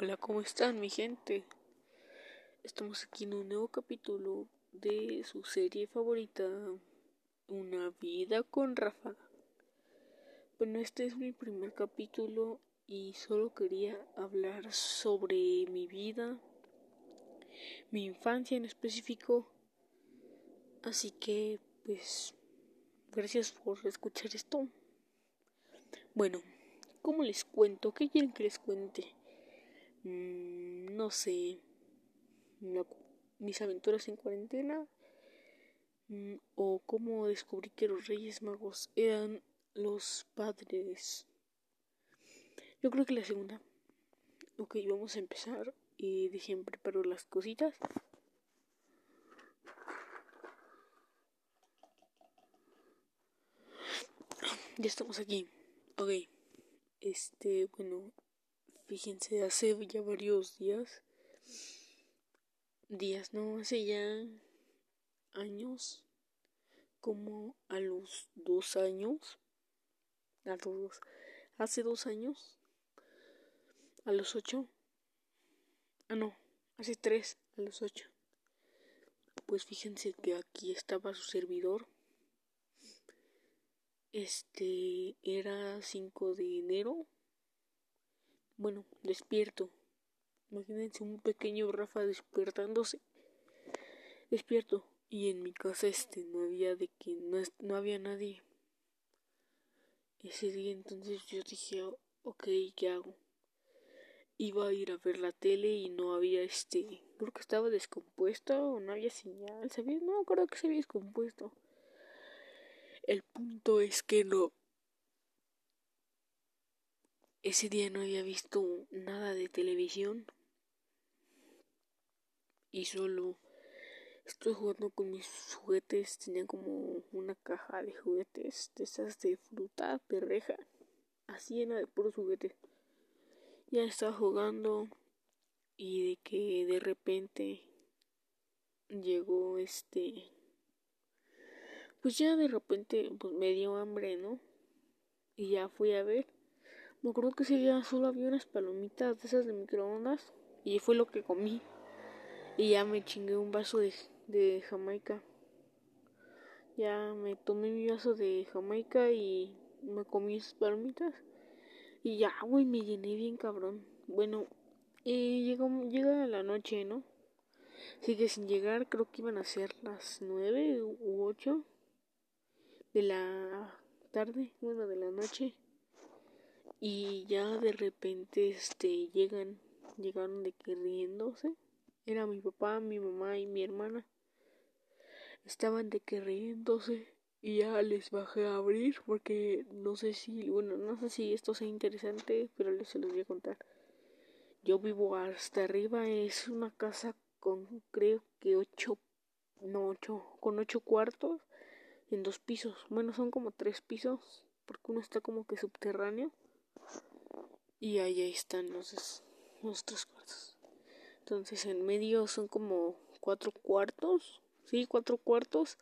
Hola, ¿cómo están mi gente? Estamos aquí en un nuevo capítulo de su serie favorita, Una vida con Rafa. Bueno, este es mi primer capítulo y solo quería hablar sobre mi vida, mi infancia en específico. Así que, pues, gracias por escuchar esto. Bueno, ¿cómo les cuento? ¿Qué quieren que les cuente? Mm, no sé, mis aventuras en cuarentena mm, o cómo descubrí que los Reyes Magos eran los padres. Yo creo que la segunda. Ok, vamos a empezar. Y dejen preparo las cositas. Ya estamos aquí. Ok. Este, bueno, Fíjense, hace ya varios días, días, no, hace ya años, como a los dos años, a los, hace dos años, a los ocho, ah no, hace tres, a los ocho. Pues fíjense que aquí estaba su servidor. Este era 5 de enero bueno, despierto. Imagínense un pequeño Rafa despertándose. Despierto. Y en mi casa este no había de que no, no había nadie. Ese día entonces yo dije, ok, ¿qué hago? Iba a ir a ver la tele y no había este, creo que estaba descompuesto o no había señal, ¿sabía? No, creo que se había descompuesto. El punto es que no, ese día no había visto nada de televisión y solo estoy jugando con mis juguetes. Tenía como una caja de juguetes de esas de fruta, perreja, así llena de puros juguetes. Ya estaba jugando y de que de repente llegó este pues ya de repente pues me dio hambre, ¿no? Y ya fui a ver me acuerdo que ese día solo había unas palomitas de esas de microondas y fue lo que comí. Y ya me chingué un vaso de, de Jamaica. Ya me tomé mi vaso de Jamaica y me comí esas palomitas. Y ya, güey, me llené bien cabrón. Bueno, y llegó, llega la noche, ¿no? Sigue sin llegar, creo que iban a ser las nueve u ocho de la tarde, bueno, de la noche y ya de repente este llegan llegaron de que riéndose. Era mi papá mi mamá y mi hermana. Estaban de que riéndose y ya les bajé a abrir porque no sé si bueno no sé si esto sea interesante pero les se los voy a contar. Yo vivo hasta arriba es una casa con creo que ocho no ocho con ocho cuartos en dos pisos. Bueno son como tres pisos porque uno está como que subterráneo y ahí, están los, los tres cuartos. Entonces en medio son como cuatro cuartos, sí, cuatro cuartos.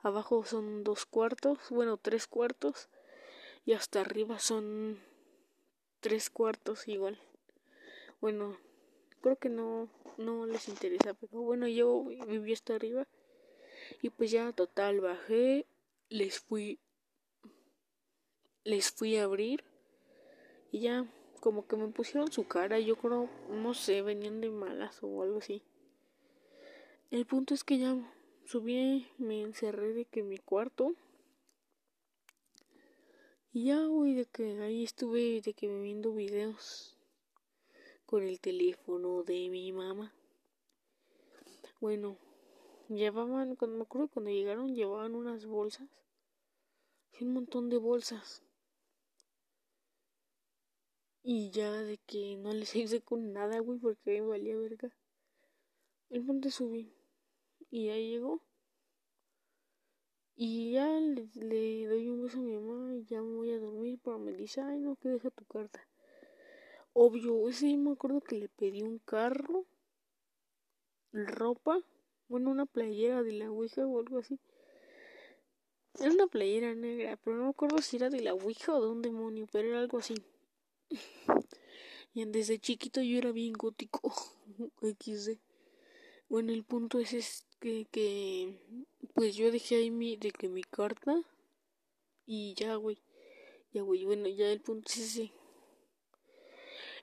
Abajo son dos cuartos, bueno, tres cuartos. Y hasta arriba son tres cuartos igual. Bueno, creo que no, no les interesa, pero bueno, yo viví hasta arriba. Y pues ya total bajé, les fui, les fui a abrir y ya como que me pusieron su cara, yo creo, no sé, venían de malas o algo así. El punto es que ya subí, me encerré de que en mi cuarto. Y ya, güey, de que ahí estuve, de que viendo videos con el teléfono de mi mamá. Bueno, llevaban, cuando me acuerdo cuando llegaron, llevaban unas bolsas. un montón de bolsas. Y ya de que no les hice con nada, güey, porque me valía verga. El punto subí. Y ahí llegó. Y ya le, doy un beso a mi mamá y ya me voy a dormir, pero me dice, ay, no, que deja tu carta. Obvio, ese me acuerdo que le pedí un carro, ropa, bueno, una playera de la Ouija o algo así. Era una playera negra, pero no me acuerdo si era de la Ouija o de un demonio, pero era algo así. Y desde chiquito yo era bien gótico. XD. Bueno, el punto es, es que, que pues yo dejé ahí mi, de que mi carta y ya, güey. Ya, güey, bueno, ya el punto es ese.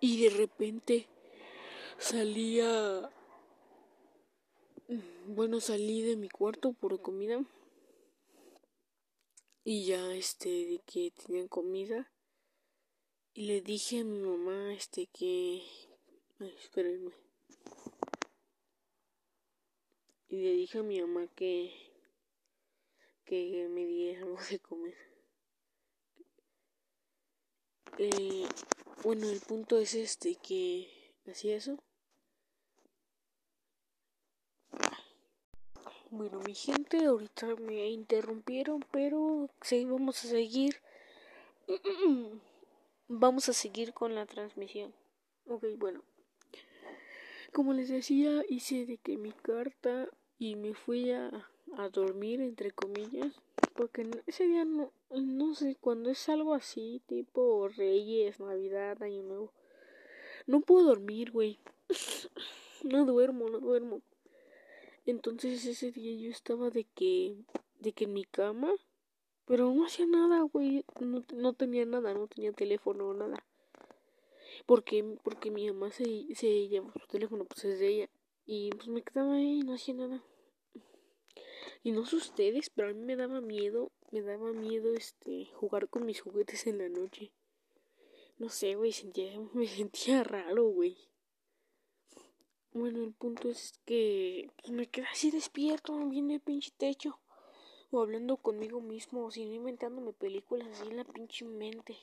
Y de repente salía bueno, salí de mi cuarto por comida. Y ya, este, de que tenían comida. Y le dije a mi mamá, este, que... Ay, espérenme. Y le dije a mi mamá que... Que me diera algo de comer. Eh, bueno, el punto es este, que... Hacía eso. Bueno, mi gente, ahorita me interrumpieron, pero sí, vamos a seguir. vamos a seguir con la transmisión. Ok, bueno. Como les decía, hice de que mi carta y me fui a, a dormir, entre comillas, porque ese día no, no sé, cuando es algo así, tipo Reyes, Navidad, Año Nuevo, no puedo dormir, güey. no duermo, no duermo. Entonces ese día yo estaba de que, de que en mi cama, pero no hacía nada, güey, no, no tenía nada, no tenía teléfono o nada. Porque, porque mi mamá se, se llevó su teléfono, pues es de ella. Y pues me quedaba ahí y no hacía nada. Y no sé ustedes, pero a mí me daba miedo, me daba miedo este jugar con mis juguetes en la noche. No sé, güey, sentía, me sentía raro, güey. Bueno, el punto es que pues, me quedé así despierto, viendo el pinche techo. O hablando conmigo mismo, o sino inventándome películas así en la pinche mente.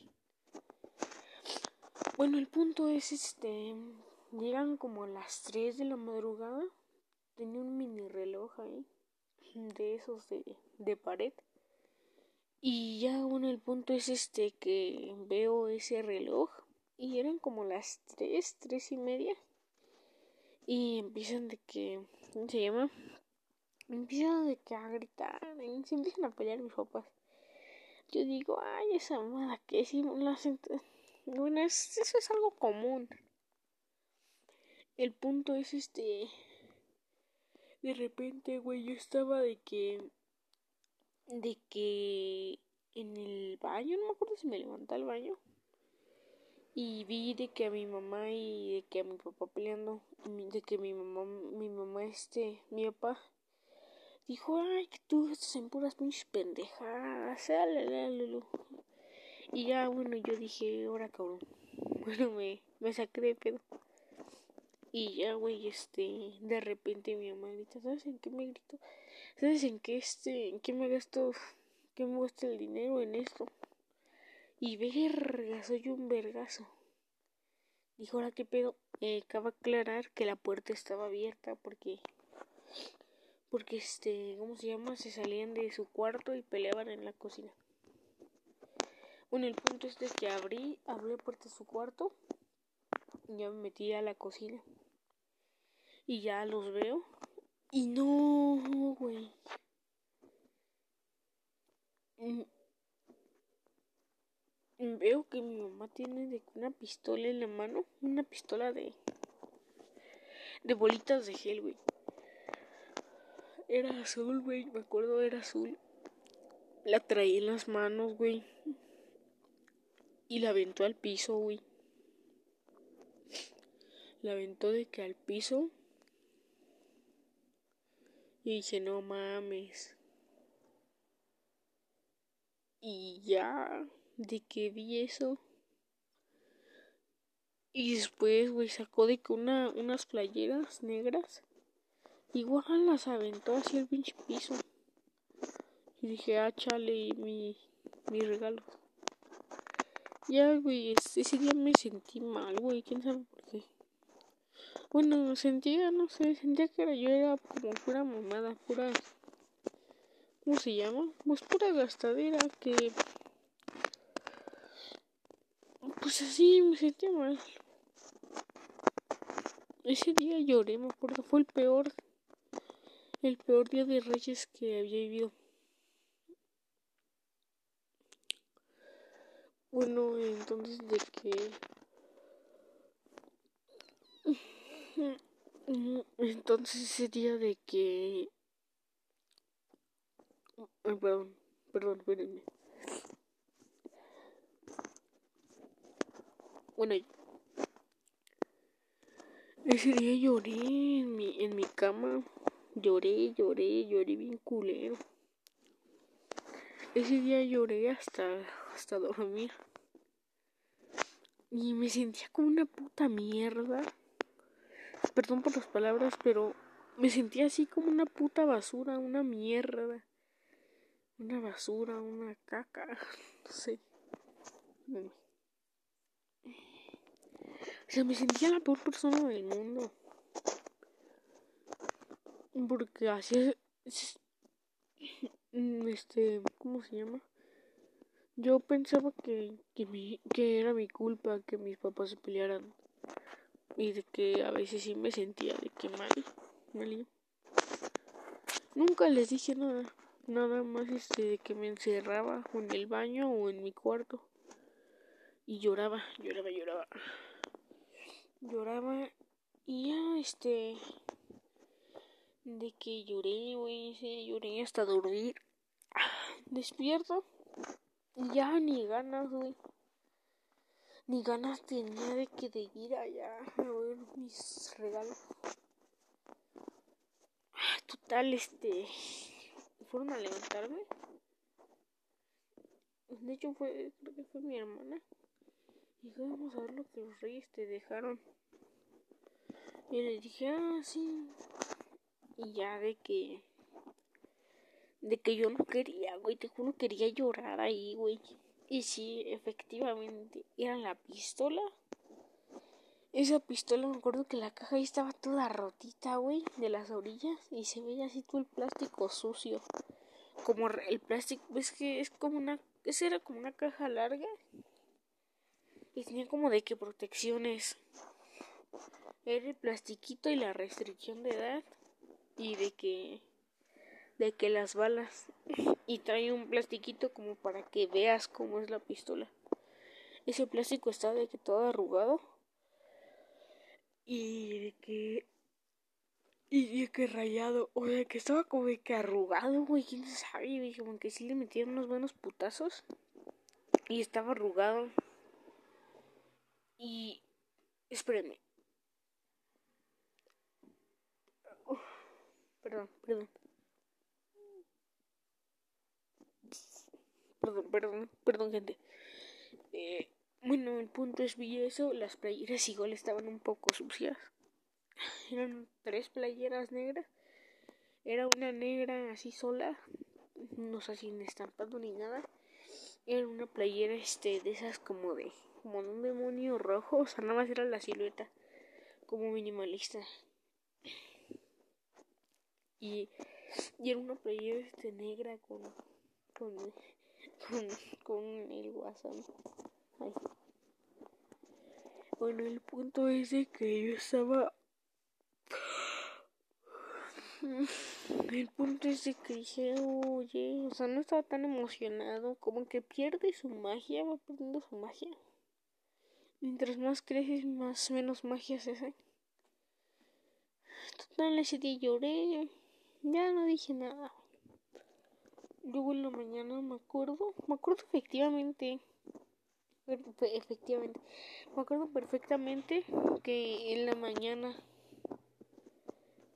Bueno, el punto es este. Llegan como las 3 de la madrugada. Tenía un mini reloj ahí. De esos de, de pared. Y ya, bueno, el punto es este que veo ese reloj. Y eran como las 3, 3 y media. Y empiezan de que, ¿cómo se llama? Empiezan de que a gritar, y se empiezan a pelear mis papás. Yo digo, ay, esa mamada que si la Bueno, eso es algo común. El punto es este. De repente, güey, yo estaba de que. De que. En el baño, no me acuerdo si me levanté al baño y vi de que a mi mamá y de que a mi papá peleando, de que mi mamá, mi mamá este, mi papá dijo, ay, que tú estás en puras pinches pendejadas, y ya, bueno, yo dije, ahora cabrón, bueno, me, me saqué de pedo. Y ya, güey, este, de repente mi mamá grita, ¿sabes en qué me grito? ¿Sabes en qué, este, en qué me gasto, qué me gusta el dinero en esto? Y verga, soy un vergazo. Dijo, ahora qué pedo. Eh, acaba de aclarar que la puerta estaba abierta porque. Porque este. ¿Cómo se llama? Se salían de su cuarto y peleaban en la cocina. Bueno, el punto es que abrí, abrí la puerta de su cuarto. Y ya me metí a la cocina. Y ya los veo. Y no, güey. Mm, veo que mi mamá tiene de una pistola en la mano, una pistola de de bolitas de gel, güey. Era azul, güey, me acuerdo era azul. La traía en las manos, güey. Y la aventó al piso, güey. La aventó de que al piso. Y dije, no mames. Y ya de que vi eso. Y después, güey, sacó de que una, unas playeras negras. Igual las aventó hacia el pinche piso. Y dije, ah, chale, mi, mi regalo. Ya, güey, ese día me sentí mal, güey, quién sabe por qué. Bueno, sentía, no sé, sentía que era, yo era como pura mamada, pura... ¿Cómo se llama? Pues pura gastadera que pues así me sentí mal. Ese día lloré, me acuerdo, fue el peor, el peor día de Reyes que había vivido. Bueno, entonces de que Entonces ese día de que... Ay, perdón, perdón, espérenme. Bueno, ese día lloré en mi, en mi cama. Lloré, lloré, lloré bien culero. Ese día lloré hasta, hasta dormir. Y me sentía como una puta mierda. Perdón por las palabras, pero me sentía así como una puta basura, una mierda. Una basura, una caca. No sé. O sea, me sentía la peor persona del mundo. Porque así es. Este. ¿Cómo se llama? Yo pensaba que, que, mi, que era mi culpa que mis papás se pelearan. Y de que a veces sí me sentía de que mal. mal. Nunca les dije nada. Nada más este de que me encerraba en el baño o en mi cuarto. Y lloraba, lloraba, lloraba. Lloraba y ya este de que lloré, güey, sí, lloré hasta dormir. Despierto ya ni ganas, güey. Ni ganas tenía de que de ir allá a ver mis regalos. Total, este. Fueron a levantarme. De hecho, fue, creo que fue mi hermana. Y vamos a ver lo que los reyes te dejaron. Y le dije, ah, sí. Y ya de que de que yo no quería, güey, te juro quería llorar ahí, güey. Y sí, efectivamente, era la pistola. Esa pistola, me acuerdo que la caja ahí estaba toda rotita, güey, de las orillas. Y se veía así todo el plástico sucio. Como el plástico, ves que es como una, esa era como una caja larga. Y tenía como de que protecciones. Era el plastiquito y la restricción de edad. Y de que de que las balas y trae un plastiquito como para que veas cómo es la pistola. Ese plástico está de que todo arrugado y de que y de que rayado, o de que estaba como de que arrugado, güey, quién sabe, y como que sí le metieron unos buenos putazos y estaba arrugado. Y espérenme. Perdón, perdón. Perdón, perdón, perdón, gente. Eh, bueno, el punto es vi eso. Las playeras igual estaban un poco sucias. Eran tres playeras negras. Era una negra así sola. No sé sin estampado ni nada. Era una playera este de esas como de como de un demonio rojo, o sea, nada más era la silueta como minimalista. Y, era una playera este negra con con con, el WhatsApp. Bueno, el punto es de que yo estaba. El punto es de que dije, oye, o sea, no estaba tan emocionado, como que pierde su magia, va perdiendo su magia. Mientras más creces, más menos magia se hace. Total, ese día lloré, ya no dije nada. Luego en la mañana me acuerdo, me acuerdo efectivamente, efectivamente, me acuerdo perfectamente que en la mañana,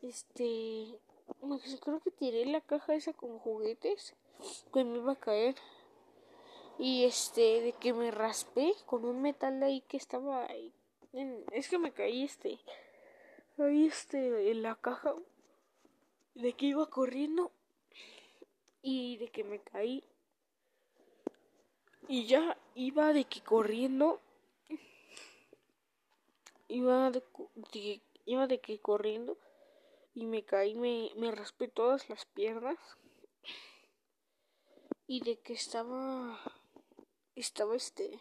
este, creo que tiré la caja esa con juguetes que me iba a caer y este, de que me raspé con un metal ahí que estaba ahí, es que me caí este, ahí este, en la caja, de que iba corriendo y de que me caí. Y ya iba de que corriendo iba de, iba de que corriendo y me caí me, me raspé todas las piernas y de que estaba estaba este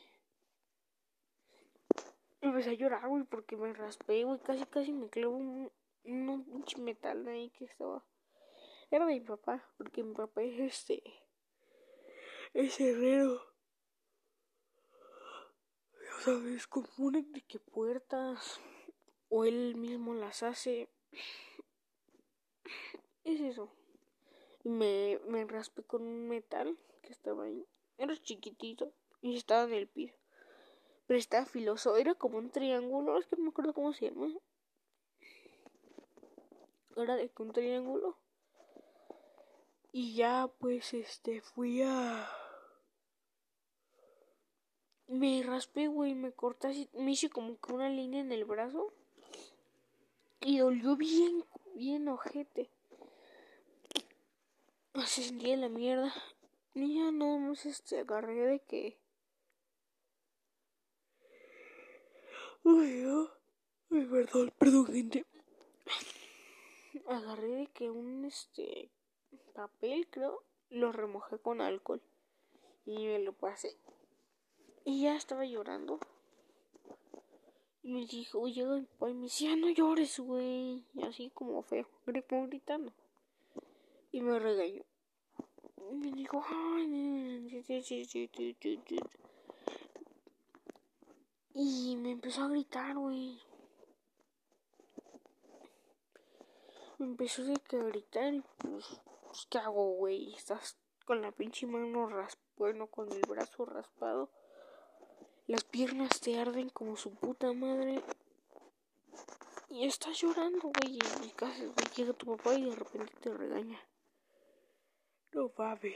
empecé a llorar güey porque me raspé güey casi casi me clavó un, un, metal ahí que estaba era de mi papá, porque mi papá es este. Es herrero. Ya sabes, compone de que puertas. o él mismo las hace. Es eso. Me, me raspé con un metal que estaba ahí. Era chiquitito y estaba en el piso. Pero estaba filoso. Era como un triángulo. Es que no me acuerdo cómo se llama. Era de un triángulo. Y ya pues este fui a... Me raspé, güey, me corté así, me hice como que una línea en el brazo. Y dolió bien, bien ojete. Se sentía la mierda. Y ya no más este agarré de que. Uy, Ay, perdón, perdón, gente. Agarré de que un este papel, creo, lo remojé con alcohol. Y me lo pasé. Y ya estaba llorando. Y me dijo, oye, y me decía, no llores, güey. Y así como feo, gritando. Y me regañó. Y me dijo, y me empezó a gritar, güey. Me empezó a gritar y pues, pues, ¿qué hago, güey? Estás con la pinche mano raspada, bueno, con el brazo raspado. Las piernas te arden como su puta madre. Y estás llorando, güey. Y casi llega tu papá y de repente te regaña. No mames.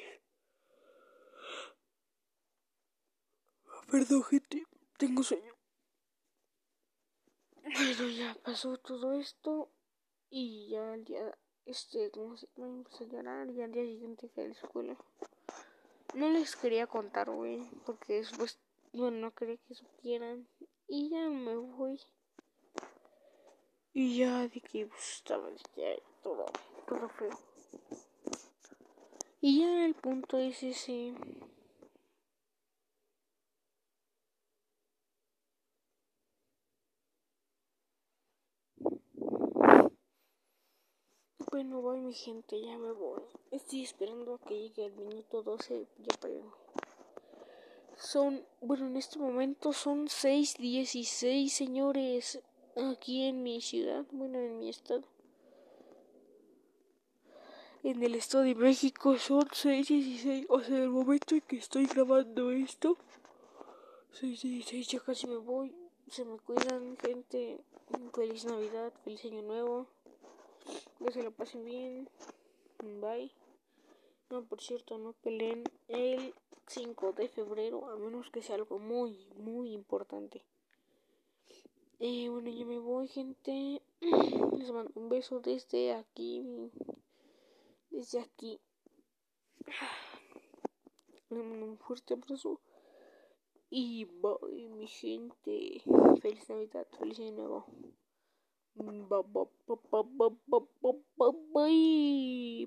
Perdón, gente. Tengo sueño. Bueno, ya pasó todo esto. Y ya el día. Este, ¿cómo se llama? Empecé a llorar. Y al día siguiente fui a la escuela. No les quería contar, güey. Porque después bueno, no quería que supieran. Y ya me voy. Y ya de que pues, estaba ya todo, todo feo. Y ya el punto es ese. Bueno, voy mi gente, ya me voy. Estoy esperando a que llegue el minuto 12 ya para irme. Son, bueno, en este momento son 6.16, señores, aquí en mi ciudad, bueno, en mi estado. En el estado de México son 6.16, o sea, el momento en que estoy grabando esto, 6.16, ya casi me voy. Se me cuidan, gente. Feliz Navidad, feliz Año Nuevo. Que se lo pasen bien. Bye. No, por cierto, no peleen el 5 de febrero, a menos que sea algo muy, muy importante. Eh, bueno, ya me voy, gente. Les mando un beso desde aquí. Desde aquí. Les mando un fuerte abrazo. Y bye, mi gente. Feliz Navidad, feliz Año Nuevo. Bye.